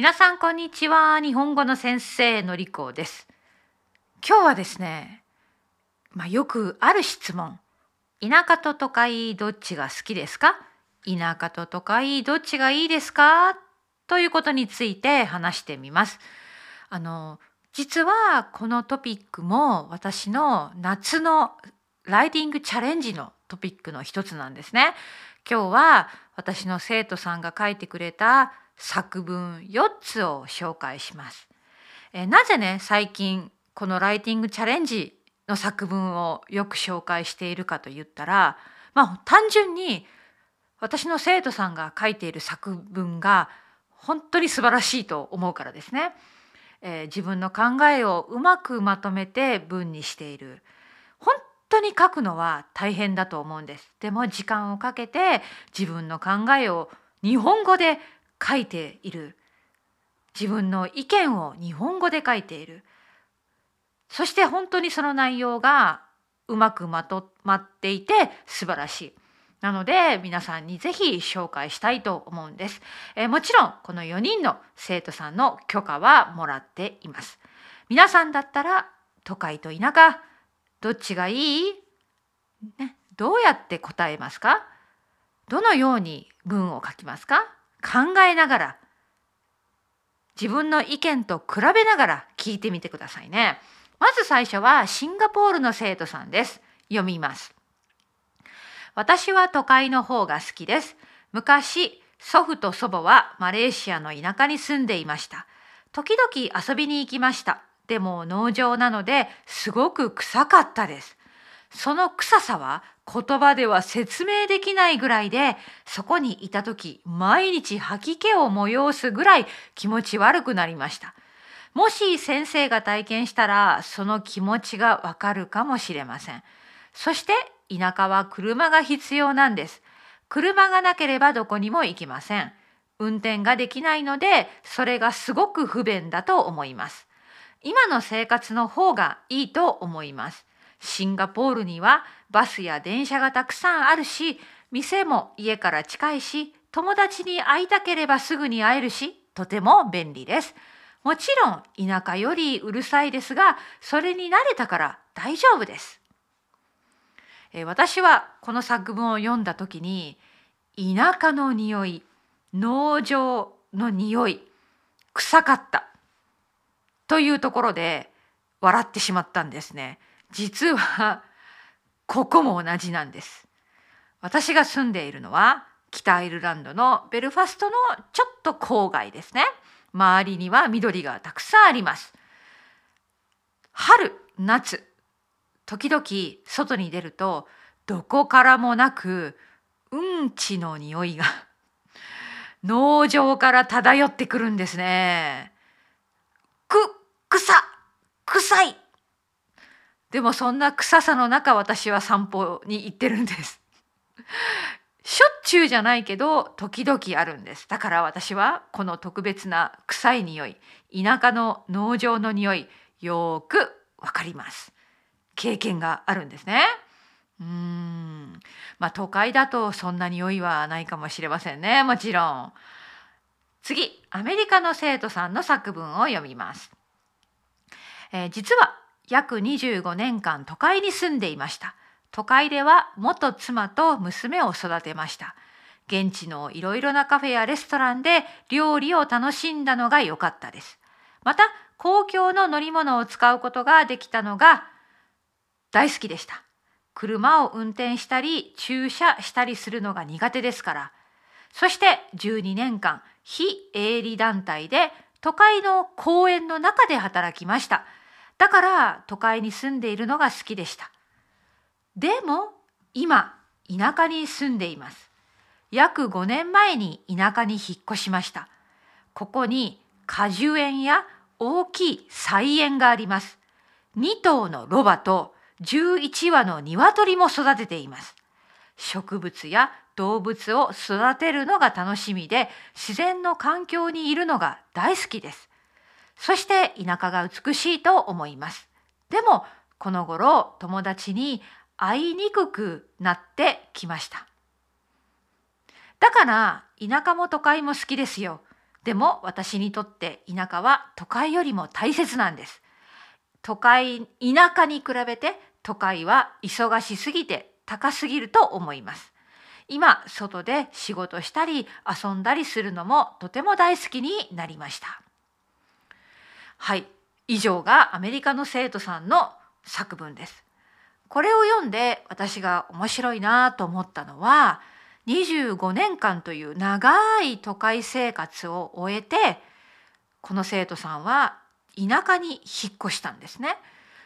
皆さんこんにちは。日本語の先生のりこです。今日はですねまあ、よくある質問。田舎と都会どっちが好きですか？田舎と都会どっちがいいですか？ということについて話してみます。あの実はこのトピックも私の夏のライティングチャレンジのトピックの一つなんですね。今日は私の生徒さんが書いてくれた作文4つを紹介します。えなぜね最近このライティングチャレンジの作文をよく紹介しているかと言ったらまあ単純に私の生徒さんが書いている作文が本当に素晴らしいと思うからですね。えー、自分の考えをうまくまとめて文にしている本当に書くのは大変だと思うんですでも時間をかけて自分の考えを日本語で書いている自分の意見を日本語で書いているそして本当にその内容がうまくまとまっていて素晴らしい。なので皆さんにぜひ紹介したいと思うんです。えー、もちろんこの4人の生徒さんの許可はもらっています。皆さんだったら都会と田舎どっちがいい、ね、どうやって答えますか？どのように文を書きますか？考えながら自分の意見と比べながら聞いてみてくださいね。まず最初はシンガポールの生徒さんです。読みます。私は都会の方が好きです。昔、祖父と祖母はマレーシアの田舎に住んでいました。時々遊びに行きました。でも農場なのですごく臭かったです。その臭さは言葉では説明できないぐらいでそこにいた時毎日吐き気を催すぐらい気持ち悪くなりました。もし先生が体験したらその気持ちがわかるかもしれません。そして田舎は車が必要なんです。車がなければどこにも行きません。運転ができないのでそれがすごく不便だと思います。今の生活の方がいいと思います。シンガポールにはバスや電車がたくさんあるし店も家から近いし友達に会いたければすぐに会えるしとても便利です。もちろん田舎よりうるさいですがそれに慣れたから大丈夫です。え私はこの作文を読んだ時に田舎の匂い農場の匂い臭かったというところで笑ってしまったんですね。実はここも同じなんです。私が住んでいるのは北アイルランドのベルファストのちょっと郊外ですね。周りには緑がたくさんあります。春、夏、時々外に出るとどこからもなくうんちの匂いが 農場から漂ってくるんですね。く、草、臭いでもそんな臭さの中私は散歩に行ってるんです。しょっちゅうじゃないけど時々あるんです。だから私はこの特別な臭い匂い、田舎の農場の匂いよくわかります。経験があるんですね。うん。まあ都会だとそんな匂いはないかもしれませんね。もちろん。次、アメリカの生徒さんの作文を読みます。えー、実は約25年間都会に住んでいました。都会では元妻と娘を育てました。現地のいろいろなカフェやレストランで料理を楽しんだのが良かったです。また公共の乗り物を使うことができたのが大好きでした。車を運転したり駐車したりするのが苦手ですから。そして12年間非営利団体で都会の公園の中で働きました。だから都会に住んでいるのが好きでした。でも今田舎に住んでいます。約5年前に田舎に引っ越しました。ここに果樹園や大きい菜園があります。2頭のロバと11羽の鶏も育てています。植物や動物を育てるのが楽しみで自然の環境にいるのが大好きです。そして田舎が美しいと思います。でもこの頃友達に会いにくくなってきました。だから田舎も都会も好きですよ。でも私にとって田舎は都会よりも大切なんです都会田舎に比べて都会は忙しすぎて高すぎると思います今外で仕事したり遊んだりするのもとても大好きになりましたはい以上がアメリカの生徒さんの作文ですこれを読んで私が面白いなと思ったのは25年間という長い都会生活を終えてこの生徒さんは田舎に引っ越したんですね。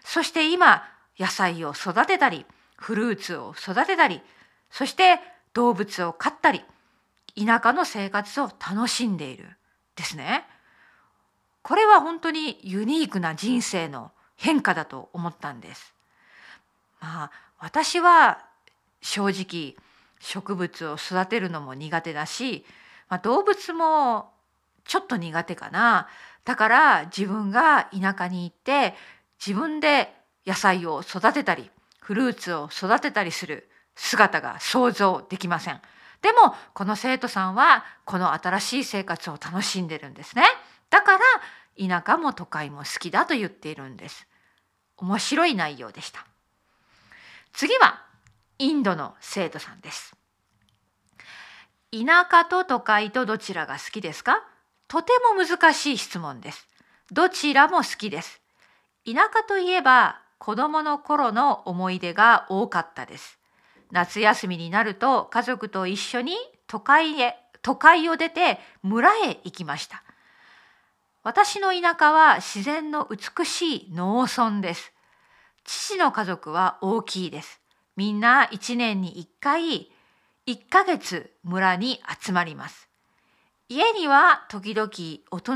そして今野菜を育てたりフルーツを育てたりそして動物を飼ったり田舎の生活を楽しんでいるですね。これは本当にユニークな人生の変化だと思ったんです。まあ私は正直植物を育てるのも苦手だし、まあ、動物もちょっと苦手かな。だから自分が田舎に行って自分で野菜を育てたりフルーツを育てたりする姿が想像できません。でもこの生徒さんはこの新しい生活を楽しんでるんですね。だから田舎も都会も好きだと言っているんです。面白い内容でした。次はインドの生徒さんです。田舎と都会とどちらが好きですか？とても難しい質問です。どちらも好きです。田舎といえば子供の頃の思い出が多かったです。夏休みになると家族と一緒に都会へ、都会を出て村へ行きました。私の田舎は自然の美しい農村です。父の家族は大きいです。みんな1年に1回1ヶ月村に集まります。家には時々大人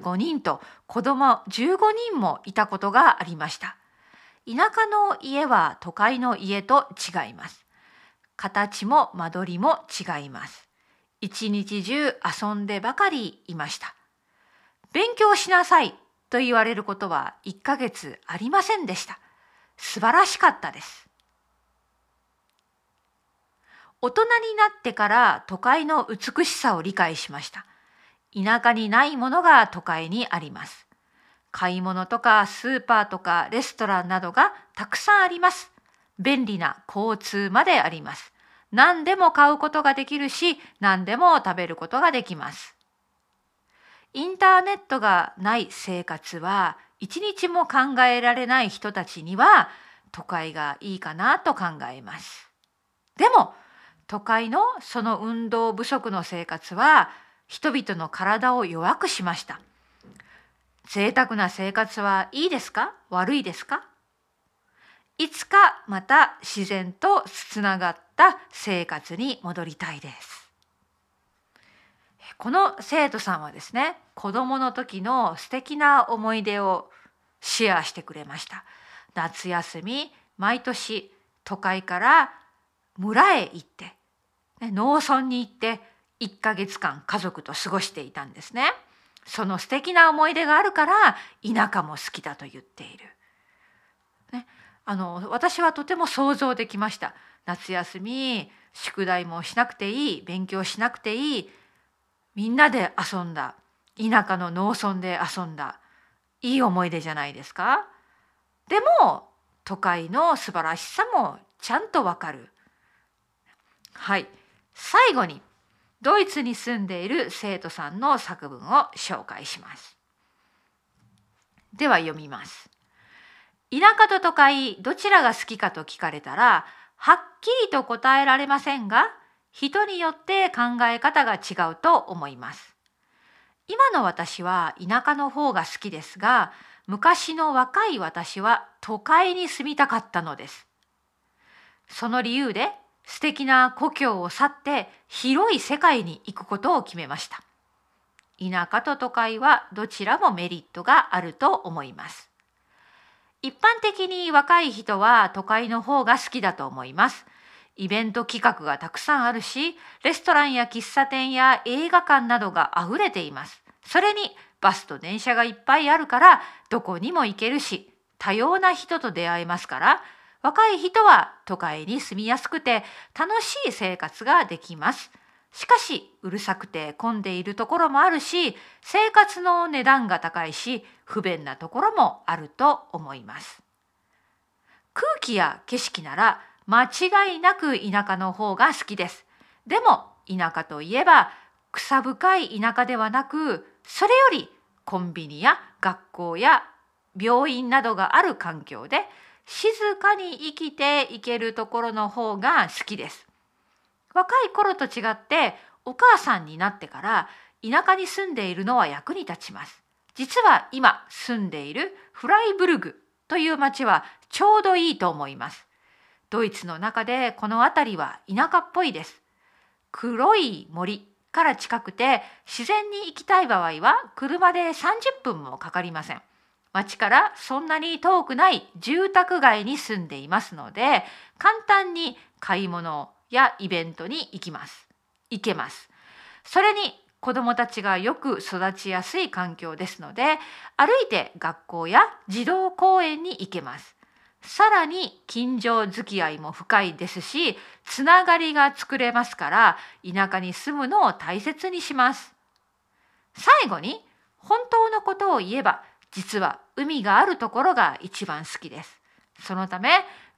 25人と子供15人もいたことがありました。田舎の家は都会の家と違います。形も間取りも違います。一日中遊んでばかりいました。勉強しなさいと言われることは1ヶ月ありませんでした。素晴らしかったです。大人になってから都会の美しさを理解しました。田舎にないものが都会にあります。買い物とかスーパーとかレストランなどがたくさんあります。便利な交通まであります。何でも買うことができるし、何でも食べることができます。インターネットがない生活は一日も考えられない人たちには都会がいいかなと考えます。でも都会のその運動不足の生活は人々の体を弱くしました。贅沢な生活はいいですか？悪いですか？いつかまた自然とつながった生活に戻りたいです。この生徒さんはですね子供の時の素敵な思い出をシェアしてくれました。夏休み毎年都会から村へ行って農村に行って1ヶ月間家族と過ごしていたんですね。その素敵な思い出があるから田舎も好きだと言っている。ね、あの私はとても想像できました。夏休み宿題もしなくていい勉強しなくていいみんなで遊んだ田舎の農村で遊んだいい思い出じゃないですか。でも都会の素晴らしさもちゃんとわかる。はい。最後にドイツに住んでいる生徒さんの作文を紹介します。では読みます。田舎と都会どちらが好きかと聞かれたらはっきりと答えられませんが人によって考え方が違うと思います。今の私は田舎の方が好きですが昔の若い私は都会に住みたかったのです。その理由で素敵な故郷を去って広い世界に行くことを決めました。田舎と都会はどちらもメリットがあると思います。一般的に若い人は都会の方が好きだと思います。イベント企画がたくさんあるし、レストランや喫茶店や映画館などが溢れています。それにバスと電車がいっぱいあるからどこにも行けるし、多様な人と出会えますから、若い人は都会に住みやすくて楽しい生活ができます。しかしうるさくて混んでいるところもあるし生活の値段が高いし不便なところもあると思います空気や景色なら間違いなく田舎の方が好きですでも田舎といえば草深い田舎ではなくそれよりコンビニや学校や病院などがある環境で静かに生きていけるところの方が好きです若い頃と違ってお母さんになってから田舎に住んでいるのは役に立ちます。実は今住んでいるフライブルグという町はちょうどいいと思います。ドイツの中でこの辺りは田舎っぽいです。黒い森から近くて自然に行きたい場合は車で30分もかかりません。町からそんなに遠くない住宅街に住んでいますので簡単に買い物やイベントに行きます。行けます。それに子どもたちがよく育ちやすい環境ですので歩いて学校や児童公園に行けます。さらに近所付き合いも深いですしつながりが作れますから田舎に住むのを大切にします。最後に本当のことを言えば実は海があるところが一番好きです。そのため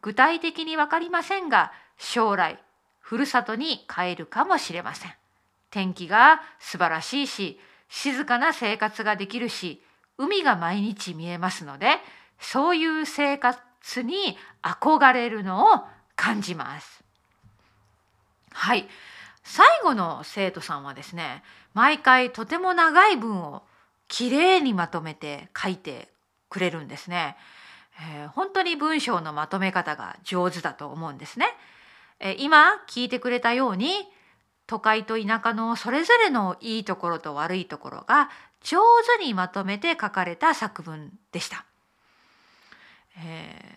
具体的に分かりませんが将来ふるさとに帰るかもしれません。天気が素晴らしいし、静かな生活ができるし、海が毎日見えますので、そういう生活に憧れるのを感じます。はい。最後の生徒さんはですね、毎回とても長い文をきれいにまとめて書いてくれるんですね。えー、本当に文章のまとめ方が上手だと思うんですね。え今聞いてくれたように都会と田舎のそれぞれのいいところと悪いところが上手にまとめて書かれた作文でした。えー、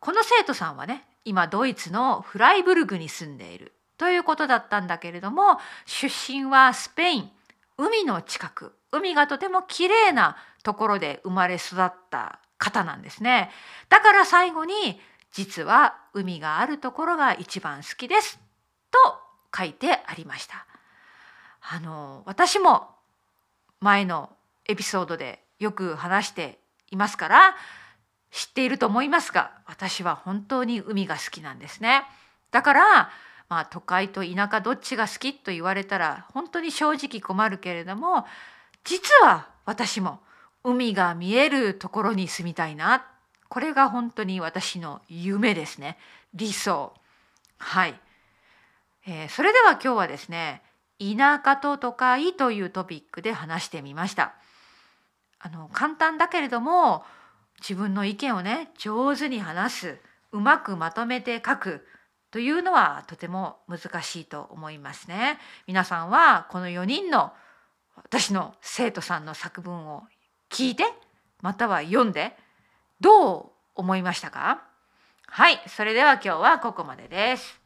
この生徒さんはね今ドイツのフライブルグに住んでいるということだったんだけれども出身はスペイン。海の近く。海がとても綺麗なところで生まれ育った方なんですね。だから最後に実は海があるところが一番好きです。と書いてありました。あの私も前のエピソードでよく話していますから知っていると思いますが私は本当に海が好きなんですね。だからまあ都会と田舎どっちが好きと言われたら本当に正直困るけれども実は私も海が見えるところに住みたいな。これが本当に私の夢ですね。理想。はい、えー、それでは今日はですね田舎と都会というトピックで話してみました。あの簡単だけれども自分の意見をね上手に話すうまくまとめて書くというのはとても難しいと思いますね皆さんはこの4人の私の生徒さんの作文を聞いてまたは読んでどう思いましたか？はい、それでは今日はここまでです。